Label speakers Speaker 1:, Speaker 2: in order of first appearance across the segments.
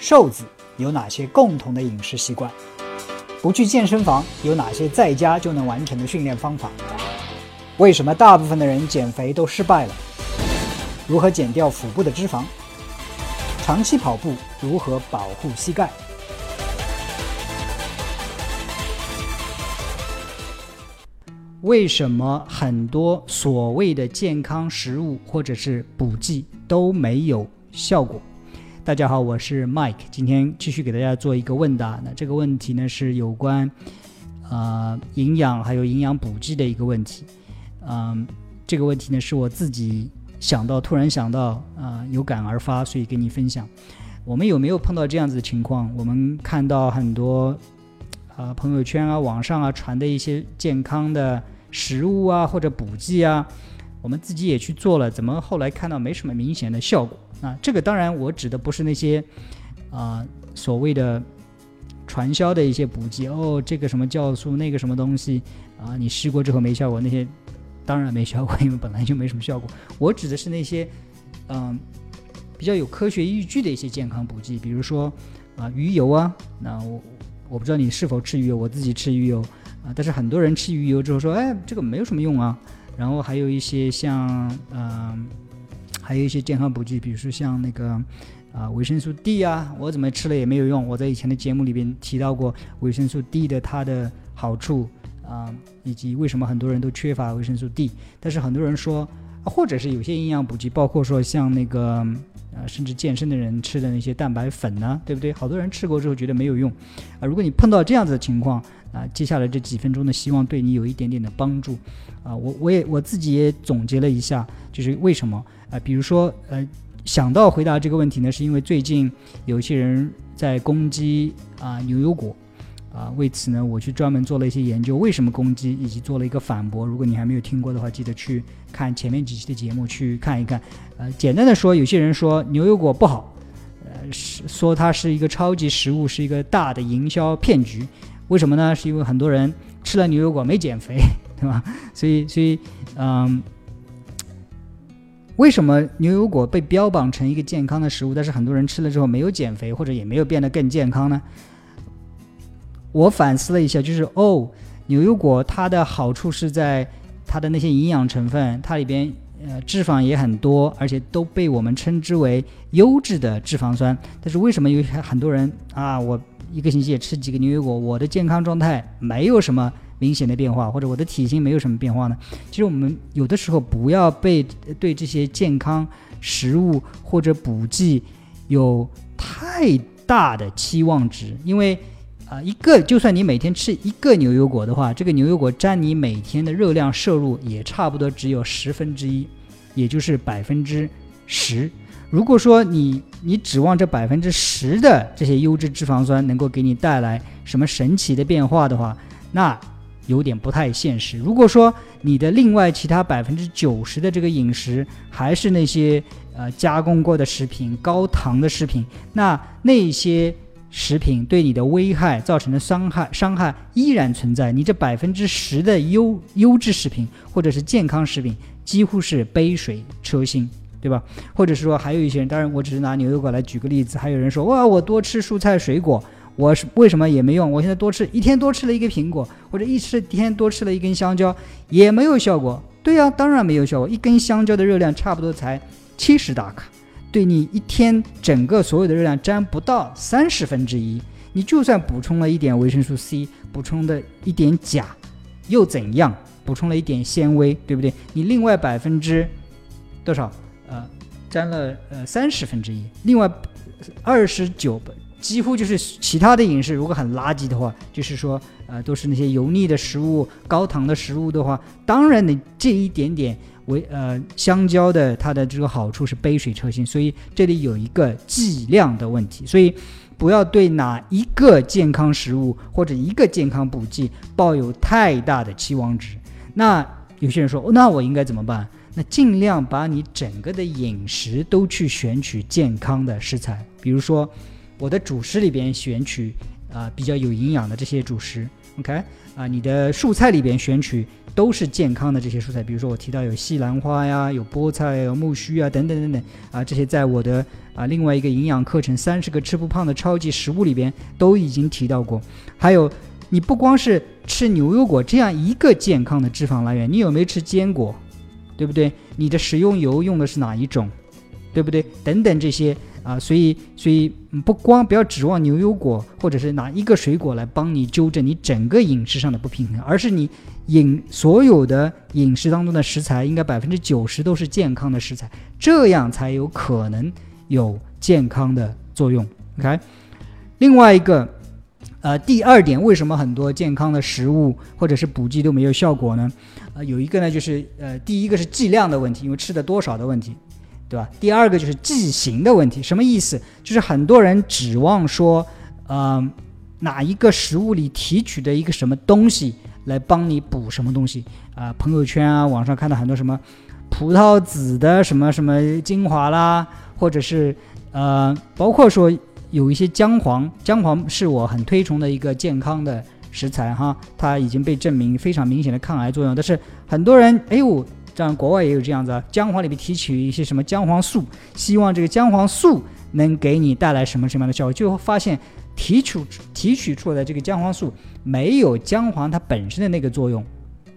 Speaker 1: 瘦子有哪些共同的饮食习惯？不去健身房有哪些在家就能完成的训练方法？为什么大部分的人减肥都失败了？如何减掉腹部的脂肪？长期跑步如何保护膝盖？为什么很多所谓的健康食物或者是补剂都没有效果？大家好，我是 Mike，今天继续给大家做一个问答。那这个问题呢是有关呃营养还有营养补剂的一个问题。嗯，这个问题呢是我自己想到，突然想到，啊，有感而发，所以跟你分享。我们有没有碰到这样子的情况？我们看到很多啊朋友圈啊、网上啊传的一些健康的食物啊或者补剂啊，我们自己也去做了，怎么后来看到没什么明显的效果？啊，这个当然我指的不是那些啊所谓的传销的一些补剂哦，这个什么酵素，那个什么东西啊，你试过之后没效果，那些当然没效果，因为本来就没什么效果。我指的是那些嗯比较有科学依据的一些健康补剂，比如说啊鱼油啊，那我我不知道你是否吃鱼油，我自己吃鱼油啊，但是很多人吃鱼油之后说，哎，这个没有什么用啊。然后还有一些像嗯。还有一些健康补剂，比如说像那个啊维生素 D 啊，我怎么吃了也没有用。我在以前的节目里边提到过维生素 D 的它的好处啊，以及为什么很多人都缺乏维生素 D。但是很多人说，或者是有些营养补剂，包括说像那个啊，甚至健身的人吃的那些蛋白粉呢，对不对？好多人吃过之后觉得没有用啊。如果你碰到这样子的情况啊，接下来这几分钟的希望对你有一点点的帮助啊。我我也我自己也总结了一下，就是为什么。啊，比如说，呃，想到回答这个问题呢，是因为最近有些人在攻击啊牛油果，啊，为此呢，我去专门做了一些研究，为什么攻击，以及做了一个反驳。如果你还没有听过的话，记得去看前面几期的节目去看一看。呃，简单的说，有些人说牛油果不好，呃，说它是一个超级食物，是一个大的营销骗局。为什么呢？是因为很多人吃了牛油果没减肥，对吧？所以，所以，嗯。为什么牛油果被标榜成一个健康的食物，但是很多人吃了之后没有减肥，或者也没有变得更健康呢？我反思了一下，就是哦，牛油果它的好处是在它的那些营养成分，它里边呃脂肪也很多，而且都被我们称之为优质的脂肪酸。但是为什么有很多人啊，我一个星期也吃几个牛油果，我的健康状态没有什么？明显的变化，或者我的体型没有什么变化呢？其实我们有的时候不要被对这些健康食物或者补剂有太大的期望值，因为啊，一个就算你每天吃一个牛油果的话，这个牛油果占你每天的热量摄入也差不多只有十分之一，也就是百分之十。如果说你你指望这百分之十的这些优质脂肪酸能够给你带来什么神奇的变化的话，那。有点不太现实。如果说你的另外其他百分之九十的这个饮食还是那些呃加工过的食品、高糖的食品，那那些食品对你的危害造成的伤害伤害依然存在。你这百分之十的优优质食品或者是健康食品几乎是杯水车薪，对吧？或者是说还有一些人，当然我只是拿牛油果来举个例子，还有人说哇，我多吃蔬菜水果。我是为什么也没用？我现在多吃一天多吃了一个苹果，或者一吃一天多吃了一根香蕉，也没有效果。对呀，当然没有效果。一根香蕉的热量差不多才七十大卡，对你一天整个所有的热量占不到三十分之一。你就算补充了一点维生素 C，补充的一点钾，又怎样？补充了一点纤维，对不对？你另外百分之多少？呃，占了呃三十分之一，另外二十九。几乎就是其他的饮食，如果很垃圾的话，就是说，呃，都是那些油腻的食物、高糖的食物的话，当然你这一点点为呃香蕉的它的这个好处是杯水车薪，所以这里有一个剂量的问题，所以不要对哪一个健康食物或者一个健康补剂抱有太大的期望值。那有些人说，那我应该怎么办？那尽量把你整个的饮食都去选取健康的食材，比如说。我的主食里边选取啊比较有营养的这些主食 OK 啊，你的蔬菜里边选取都是健康的这些蔬菜，比如说我提到有西兰花呀，有菠菜、有苜蓿啊，等等等等啊，这些在我的啊另外一个营养课程《三十个吃不胖的超级食物》里边都已经提到过。还有，你不光是吃牛油果这样一个健康的脂肪来源，你有没有吃坚果？对不对？你的食用油用的是哪一种？对不对？等等这些啊，所以所以不光不要指望牛油果或者是哪一个水果来帮你纠正你整个饮食上的不平衡，而是你饮所有的饮食当中的食材应该百分之九十都是健康的食材，这样才有可能有健康的作用。OK，另外一个。呃，第二点，为什么很多健康的食物或者是补剂都没有效果呢？呃，有一个呢，就是呃，第一个是剂量的问题，因为吃的多少的问题，对吧？第二个就是剂型的问题，什么意思？就是很多人指望说，呃，哪一个食物里提取的一个什么东西来帮你补什么东西啊？朋友圈啊，网上看到很多什么葡萄籽的什么什么精华啦，或者是呃，包括说。有一些姜黄，姜黄是我很推崇的一个健康的食材哈，它已经被证明非常明显的抗癌作用。但是很多人，哎呦，像国外也有这样子，姜黄里面提取一些什么姜黄素，希望这个姜黄素能给你带来什么什么样的效果，最后发现提取提取出来的这个姜黄素没有姜黄它本身的那个作用。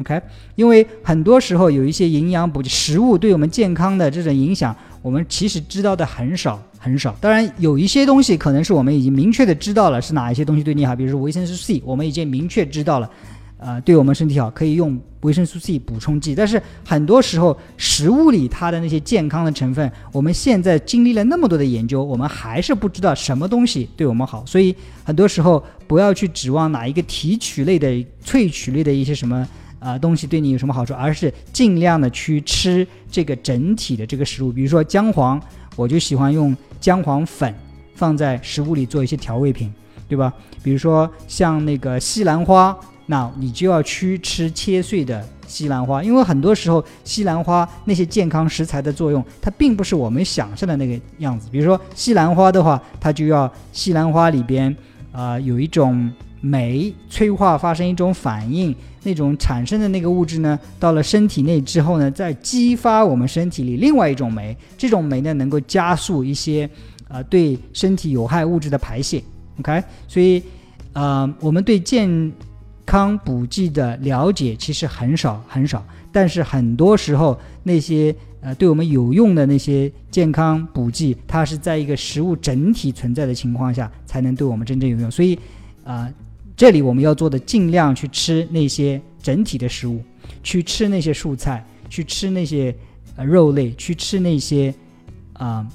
Speaker 1: OK，因为很多时候有一些营养补食物对我们健康的这种影响，我们其实知道的很少。很少，当然有一些东西可能是我们已经明确的知道了是哪一些东西对你好，比如说维生素 C，我们已经明确知道了，呃，对我们身体好，可以用维生素 C 补充剂。但是很多时候食物里它的那些健康的成分，我们现在经历了那么多的研究，我们还是不知道什么东西对我们好。所以很多时候不要去指望哪一个提取类的、萃取类的一些什么啊东西对你有什么好处，而是尽量的去吃这个整体的这个食物，比如说姜黄。我就喜欢用姜黄粉放在食物里做一些调味品，对吧？比如说像那个西兰花，那你就要去吃切碎的西兰花，因为很多时候西兰花那些健康食材的作用，它并不是我们想象的那个样子。比如说西兰花的话，它就要西兰花里边啊有一种酶催化发生一种反应。那种产生的那个物质呢，到了身体内之后呢，再激发我们身体里另外一种酶，这种酶呢能够加速一些，呃，对身体有害物质的排泄。OK，所以，呃，我们对健康补剂的了解其实很少很少，但是很多时候那些呃对我们有用的那些健康补剂，它是在一个食物整体存在的情况下才能对我们真正有用。所以，啊。这里我们要做的，尽量去吃那些整体的食物，去吃那些蔬菜，去吃那些呃肉类，去吃那些啊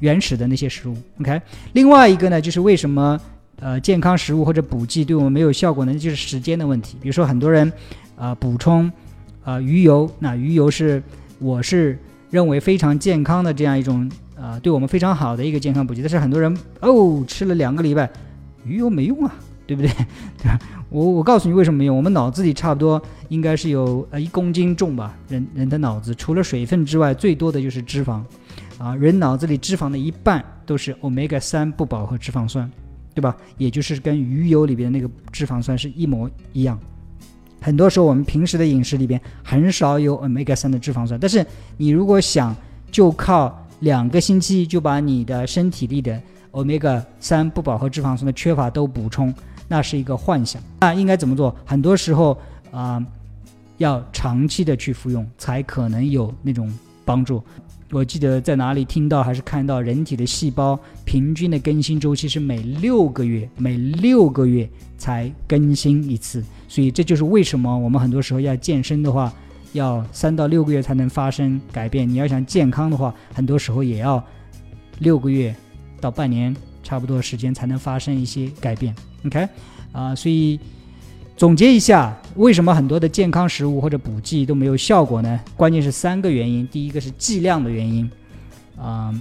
Speaker 1: 原始的那些食物。OK，另外一个呢，就是为什么呃健康食物或者补剂对我们没有效果呢？就是时间的问题。比如说很多人啊补充啊鱼油，那鱼油是我是认为非常健康的这样一种啊对我们非常好的一个健康补剂，但是很多人哦吃了两个礼拜，鱼油没用啊。对不对？对吧？我我告诉你为什么没用。我们脑子里差不多应该是有呃一公斤重吧，人人的脑子除了水分之外，最多的就是脂肪，啊，人脑子里脂肪的一半都是欧米伽三不饱和脂肪酸，对吧？也就是跟鱼油里边那个脂肪酸是一模一样。很多时候我们平时的饮食里边很少有欧米伽三的脂肪酸，但是你如果想就靠两个星期就把你的身体里的欧米伽三不饱和脂肪酸的缺乏都补充。那是一个幻想，那应该怎么做？很多时候啊，要长期的去服用，才可能有那种帮助。我记得在哪里听到还是看到，人体的细胞平均的更新周期是每六个月，每六个月才更新一次。所以这就是为什么我们很多时候要健身的话，要三到六个月才能发生改变。你要想健康的话，很多时候也要六个月到半年差不多时间才能发生一些改变。OK，啊，所以总结一下，为什么很多的健康食物或者补剂都没有效果呢？关键是三个原因。第一个是剂量的原因，啊，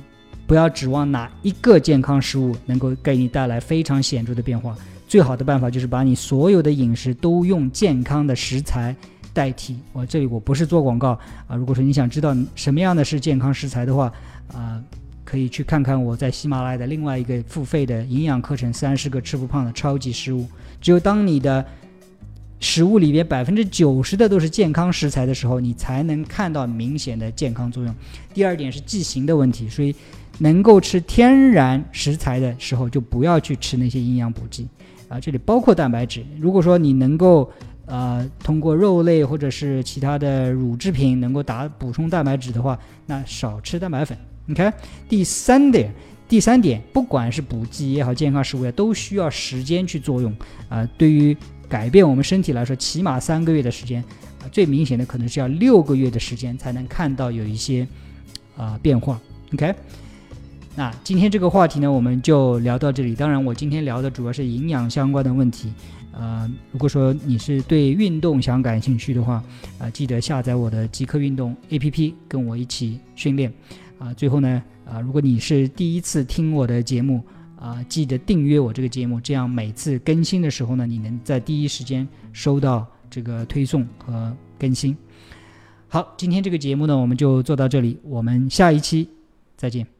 Speaker 1: 不要指望哪一个健康食物能够给你带来非常显著的变化。最好的办法就是把你所有的饮食都用健康的食材代替。我这里我不是做广告啊，如果说你想知道什么样的是健康食材的话，啊。可以去看看我在喜马拉雅的另外一个付费的营养课程《三十个吃不胖的超级食物》。只有当你的食物里边百分之九十的都是健康食材的时候，你才能看到明显的健康作用。第二点是剂型的问题，所以能够吃天然食材的时候，就不要去吃那些营养补剂啊，这里包括蛋白质。如果说你能够呃通过肉类或者是其他的乳制品能够达补充蛋白质的话，那少吃蛋白粉。你看第三点，第三点，不管是补剂也好，健康食物也都需要时间去作用啊，对于。改变我们身体来说，起码三个月的时间，啊，最明显的可能是要六个月的时间才能看到有一些啊变化。OK，那今天这个话题呢，我们就聊到这里。当然，我今天聊的主要是营养相关的问题。呃，如果说你是对运动想感兴趣的话，啊，记得下载我的极客运动 APP，跟我一起训练。啊，最后呢，啊，如果你是第一次听我的节目。啊，记得订阅我这个节目，这样每次更新的时候呢，你能在第一时间收到这个推送和更新。好，今天这个节目呢，我们就做到这里，我们下一期再见。